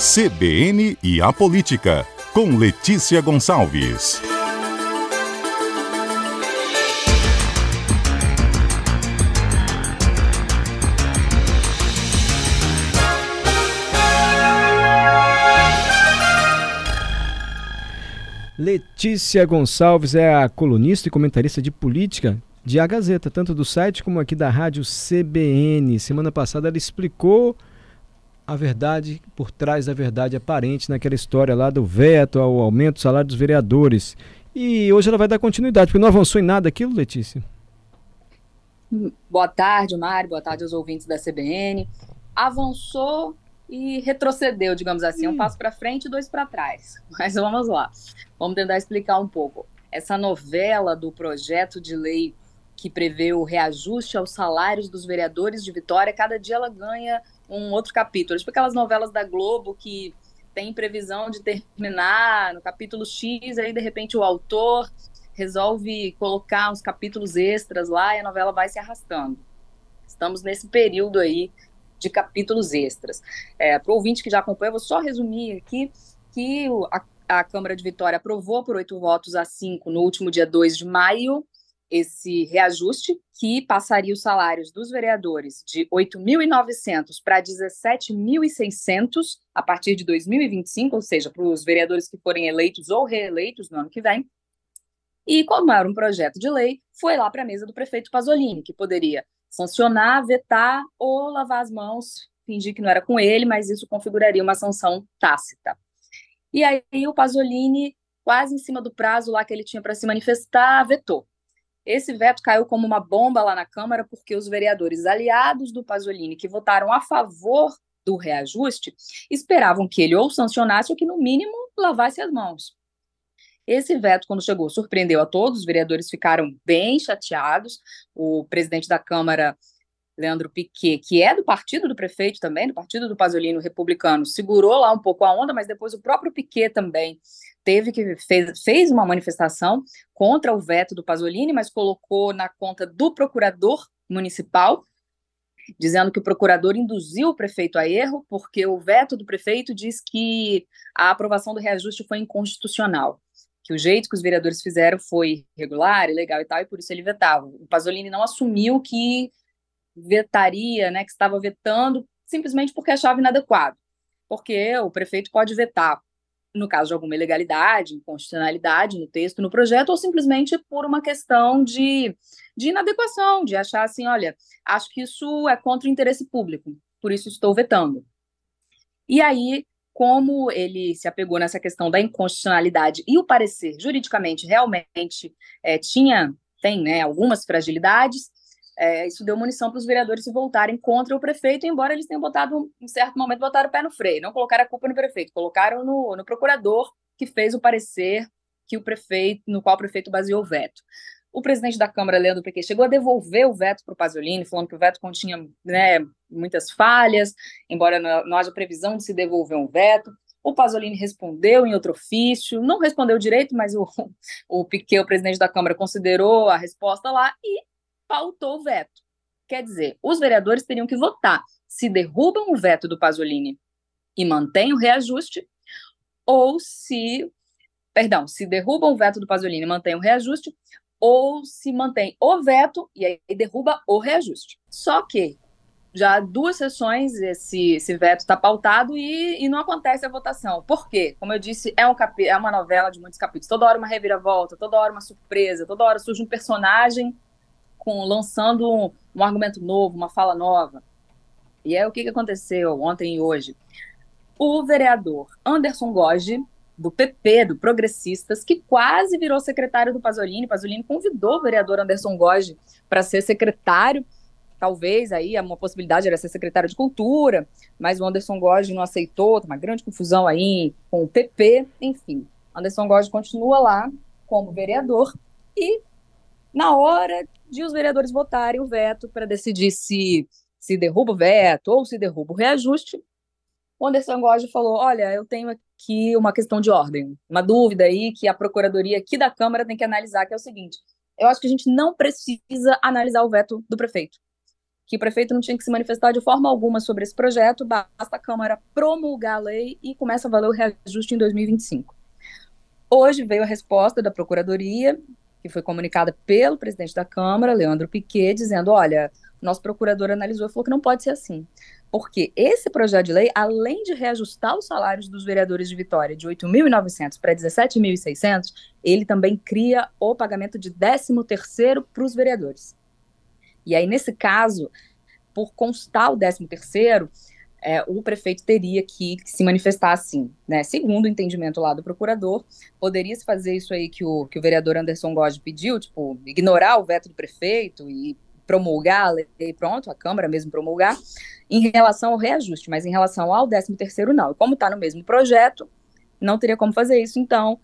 CBN e a Política, com Letícia Gonçalves. Letícia Gonçalves é a colunista e comentarista de política de A Gazeta, tanto do site como aqui da rádio CBN. Semana passada ela explicou a verdade por trás da verdade aparente naquela história lá do veto ao aumento do salário dos vereadores. E hoje ela vai dar continuidade, porque não avançou em nada aquilo, Letícia. Boa tarde, Mário. Boa tarde aos ouvintes da CBN. Avançou e retrocedeu, digamos assim, um passo para frente e dois para trás. Mas vamos lá, vamos tentar explicar um pouco. Essa novela do projeto de lei que prevê o reajuste aos salários dos vereadores de Vitória, cada dia ela ganha um outro capítulo. Tipo aquelas novelas da Globo que tem previsão de terminar no capítulo X, aí de repente o autor resolve colocar uns capítulos extras lá e a novela vai se arrastando. Estamos nesse período aí de capítulos extras. É, Para o ouvinte que já acompanha, eu vou só resumir aqui que a, a Câmara de Vitória aprovou por oito votos a cinco no último dia 2 de maio esse reajuste que passaria os salários dos vereadores de 8.900 para 17.600 a partir de 2025, ou seja, para os vereadores que forem eleitos ou reeleitos no ano que vem. E como era um projeto de lei, foi lá para a mesa do prefeito Pasolini, que poderia sancionar, vetar ou lavar as mãos, fingir que não era com ele, mas isso configuraria uma sanção tácita. E aí o Pasolini, quase em cima do prazo lá que ele tinha para se manifestar, vetou. Esse veto caiu como uma bomba lá na Câmara, porque os vereadores aliados do Pasolini, que votaram a favor do reajuste, esperavam que ele ou sancionasse ou que, no mínimo, lavasse as mãos. Esse veto, quando chegou, surpreendeu a todos, os vereadores ficaram bem chateados. O presidente da Câmara, Leandro Piquet, que é do partido do prefeito também, do partido do Pasolino republicano, segurou lá um pouco a onda, mas depois o próprio Piquet também teve que fez, fez uma manifestação contra o veto do Pasolini, mas colocou na conta do procurador municipal, dizendo que o procurador induziu o prefeito a erro, porque o veto do prefeito diz que a aprovação do reajuste foi inconstitucional que o jeito que os vereadores fizeram foi irregular, ilegal e tal, e por isso ele vetava. O Pasolini não assumiu que vetaria, né, que estava vetando, simplesmente porque achava inadequado. Porque o prefeito pode vetar no caso de alguma ilegalidade, inconstitucionalidade no texto, no projeto, ou simplesmente por uma questão de, de inadequação, de achar assim, olha, acho que isso é contra o interesse público, por isso estou vetando. E aí, como ele se apegou nessa questão da inconstitucionalidade e o parecer juridicamente realmente é, tinha, tem né, algumas fragilidades, é, isso deu munição para os vereadores se voltarem contra o prefeito, embora eles tenham botado, em certo momento, botaram o pé no freio, não colocaram a culpa no prefeito, colocaram no, no procurador que fez o parecer que o prefeito, no qual o prefeito baseou o veto. O presidente da Câmara, Leandro Piquet, chegou a devolver o veto para o Pasolini, falando que o veto continha né, muitas falhas, embora não haja previsão de se devolver um veto. O Pasolini respondeu em outro ofício, não respondeu direito, mas o, o Piquet, o presidente da Câmara, considerou a resposta lá e pautou o veto. Quer dizer, os vereadores teriam que votar se derrubam o veto do Pasolini e mantêm o reajuste, ou se, perdão, se derrubam o veto do Pasolini e mantêm o reajuste, ou se mantém o veto e aí derruba o reajuste. Só que já há duas sessões esse, esse veto está pautado e, e, não acontece a votação. Por quê? Como eu disse, é, um capi é uma novela de muitos capítulos. Toda hora uma reviravolta, toda hora uma surpresa, toda hora surge um personagem com lançando um, um argumento novo, uma fala nova. E é o que, que aconteceu ontem e hoje. O vereador Anderson Goge, do PP, do Progressistas, que quase virou secretário do Pasolini. Pasolini convidou o vereador Anderson Goge para ser secretário. Talvez aí uma possibilidade era ser secretário de Cultura, mas o Anderson Goge não aceitou, uma grande confusão aí com o PP, enfim. Anderson Goge continua lá como vereador e na hora de os vereadores votarem o veto para decidir se se derruba o veto ou se derruba o reajuste, o Anderson Goge falou: Olha, eu tenho aqui uma questão de ordem, uma dúvida aí que a procuradoria aqui da Câmara tem que analisar, que é o seguinte: eu acho que a gente não precisa analisar o veto do prefeito. que o prefeito não tinha que se manifestar de forma alguma sobre esse projeto, basta a Câmara promulgar a lei e começa a valer o reajuste em 2025. Hoje veio a resposta da Procuradoria, que foi comunicada pelo presidente da Câmara, Leandro Piquet, dizendo: olha, nosso procurador analisou e falou que não pode ser assim. Porque esse projeto de lei, além de reajustar os salários dos vereadores de Vitória de 8.900 para 17.600, ele também cria o pagamento de 13º para os vereadores. E aí, nesse caso, por constar o 13º, é, o prefeito teria que, se manifestar assim, né? Segundo o entendimento lá do procurador, poderia se fazer isso aí que o, que o vereador Anderson Gode pediu, tipo, ignorar o veto do prefeito e promulgar a lei, pronto, a Câmara mesmo promulgar, em relação ao reajuste, mas em relação ao 13 terceiro não. E como está no mesmo projeto, não teria como fazer isso, então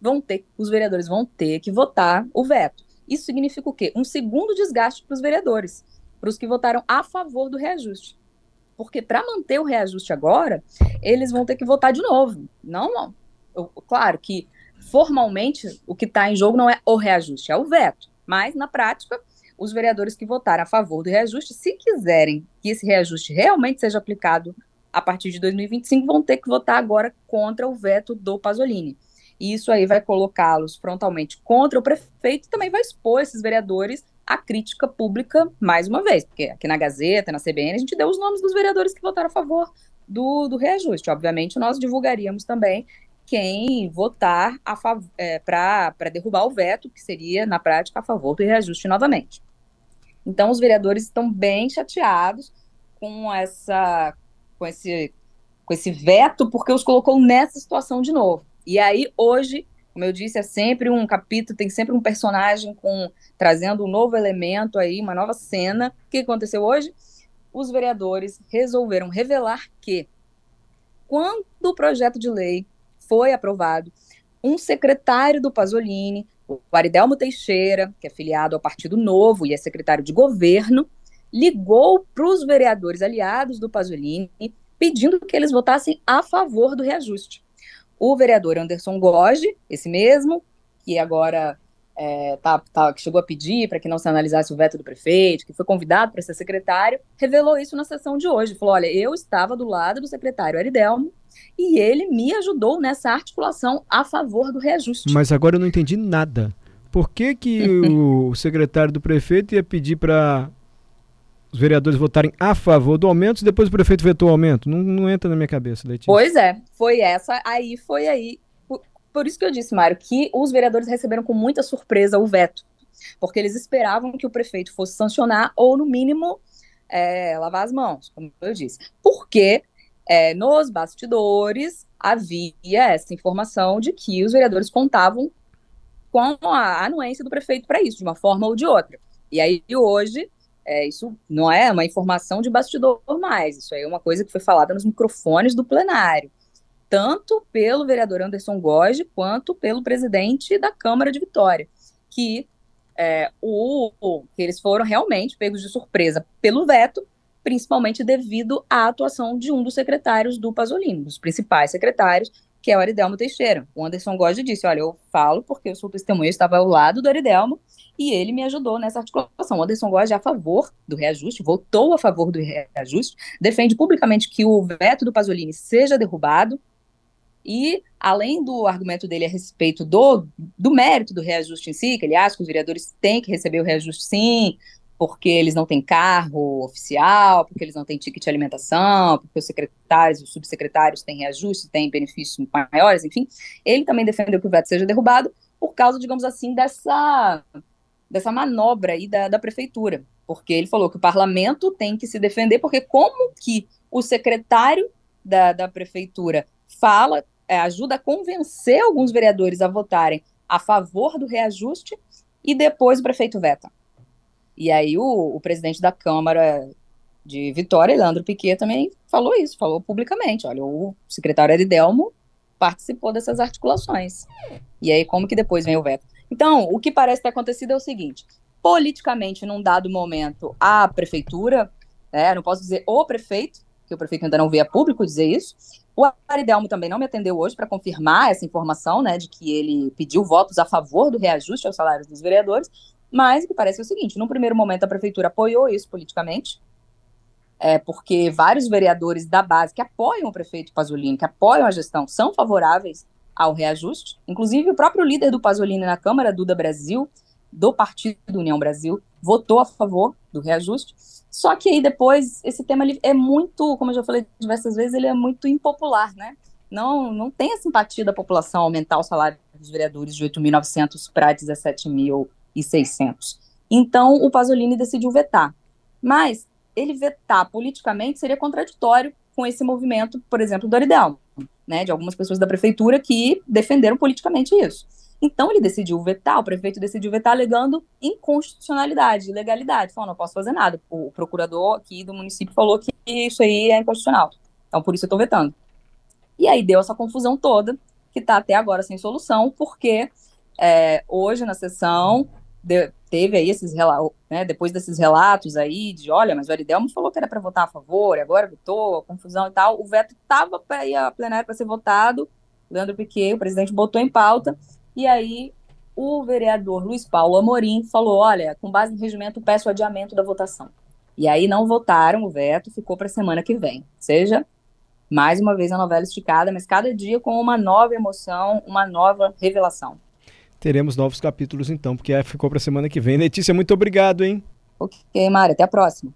vão ter, os vereadores vão ter que votar o veto. Isso significa o quê? Um segundo desgaste para os vereadores, para os que votaram a favor do reajuste. Porque para manter o reajuste agora, eles vão ter que votar de novo. Não. Eu, claro que formalmente o que está em jogo não é o reajuste, é o veto. Mas na prática, os vereadores que votaram a favor do reajuste, se quiserem que esse reajuste realmente seja aplicado a partir de 2025, vão ter que votar agora contra o veto do Pasolini. E isso aí vai colocá-los frontalmente contra o prefeito e também vai expor esses vereadores à crítica pública mais uma vez, porque aqui na Gazeta, na CBN, a gente deu os nomes dos vereadores que votaram a favor do, do reajuste. Obviamente, nós divulgaríamos também quem votar é, para derrubar o veto, que seria, na prática, a favor do reajuste novamente. Então, os vereadores estão bem chateados com essa com esse, com esse veto, porque os colocou nessa situação de novo. E aí, hoje, como eu disse, é sempre um capítulo, tem sempre um personagem com trazendo um novo elemento aí, uma nova cena. O que aconteceu hoje? Os vereadores resolveram revelar que, quando o projeto de lei foi aprovado, um secretário do Pasolini, o Aridelmo Teixeira, que é filiado ao Partido Novo e é secretário de governo, ligou para os vereadores aliados do Pasolini pedindo que eles votassem a favor do reajuste o vereador Anderson Goge, esse mesmo, que agora é, tá, tá, que chegou a pedir para que não se analisasse o veto do prefeito, que foi convidado para ser secretário, revelou isso na sessão de hoje. Falou: olha, eu estava do lado do secretário Aridelmo e ele me ajudou nessa articulação a favor do reajuste. Mas agora eu não entendi nada. Por que, que o secretário do prefeito ia pedir para os vereadores votarem a favor do aumento e depois o prefeito vetou o aumento. Não, não entra na minha cabeça, Letícia. Pois é, foi essa, aí foi aí. Por, por isso que eu disse, Mário, que os vereadores receberam com muita surpresa o veto. Porque eles esperavam que o prefeito fosse sancionar ou, no mínimo, é, lavar as mãos, como eu disse. Porque é, nos bastidores havia essa informação de que os vereadores contavam com a anuência do prefeito para isso, de uma forma ou de outra. E aí, hoje, é, isso não é uma informação de bastidor mais, isso aí é uma coisa que foi falada nos microfones do plenário, tanto pelo vereador Anderson Goge quanto pelo presidente da Câmara de Vitória, que, é, o, que eles foram realmente pegos de surpresa pelo veto, principalmente devido à atuação de um dos secretários do Pasolini, dos principais secretários, que é o Aridelmo Teixeira. O Anderson Goge disse, olha, eu falo porque eu sou testemunha, eu estava ao lado do Aridelmo, e ele me ajudou nessa articulação. O Anderson Góes é a favor do reajuste, votou a favor do reajuste, defende publicamente que o veto do Pasolini seja derrubado, e além do argumento dele a respeito do, do mérito do reajuste em si, que ele acha que os vereadores têm que receber o reajuste sim, porque eles não têm carro oficial, porque eles não têm ticket de alimentação, porque os secretários os subsecretários têm reajuste, têm benefícios maiores, enfim, ele também defendeu que o veto seja derrubado por causa, digamos assim, dessa dessa manobra aí da, da prefeitura, porque ele falou que o parlamento tem que se defender, porque como que o secretário da, da prefeitura fala, é, ajuda a convencer alguns vereadores a votarem a favor do reajuste e depois o prefeito veta. E aí o, o presidente da Câmara de Vitória, Leandro Piquet, também falou isso, falou publicamente, olha, o secretário Aridelmo participou dessas articulações. E aí como que depois vem o veto? Então, o que parece ter acontecido é o seguinte: politicamente, num dado momento, a prefeitura, né, não posso dizer o prefeito, que o prefeito ainda não veio a público dizer isso. O Aridelmo também não me atendeu hoje para confirmar essa informação, né, de que ele pediu votos a favor do reajuste aos salários dos vereadores, Mas o que parece é o seguinte: no primeiro momento a prefeitura apoiou isso politicamente, é, porque vários vereadores da base que apoiam o prefeito Pasolini, que apoiam a gestão, são favoráveis ao reajuste. Inclusive, o próprio líder do Pasolini na Câmara, Duda Brasil, do Partido União Brasil, votou a favor do reajuste. Só que aí depois, esse tema é muito, como eu já falei diversas vezes, ele é muito impopular, né? Não, não tem a simpatia da população aumentar o salário dos vereadores de 8.900 para 17.600. Então, o Pasolini decidiu vetar. Mas ele vetar politicamente seria contraditório com esse movimento, por exemplo, do Aridelmo né, de algumas pessoas da prefeitura que defenderam politicamente isso. Então ele decidiu vetar, o prefeito decidiu vetar alegando inconstitucionalidade, ilegalidade. Falou, não posso fazer nada. O procurador aqui do município falou que isso aí é inconstitucional. Então por isso eu estou vetando. E aí deu essa confusão toda, que está até agora sem solução, porque é, hoje na sessão de, teve aí esses relatos, né, depois desses relatos aí de, olha, mas o Aridelmo falou que era para votar a favor, agora votou, confusão e tal, o veto estava para ir à plenária para ser votado, Leandro Piquet, o presidente, botou em pauta, e aí o vereador Luiz Paulo Amorim falou, olha, com base no regimento, peço adiamento da votação. E aí não votaram o veto, ficou para a semana que vem. Ou seja, mais uma vez a novela esticada, mas cada dia com uma nova emoção, uma nova revelação teremos novos capítulos então, porque ficou para a semana que vem. Letícia, muito obrigado, hein? Ok, Mara, até a próxima.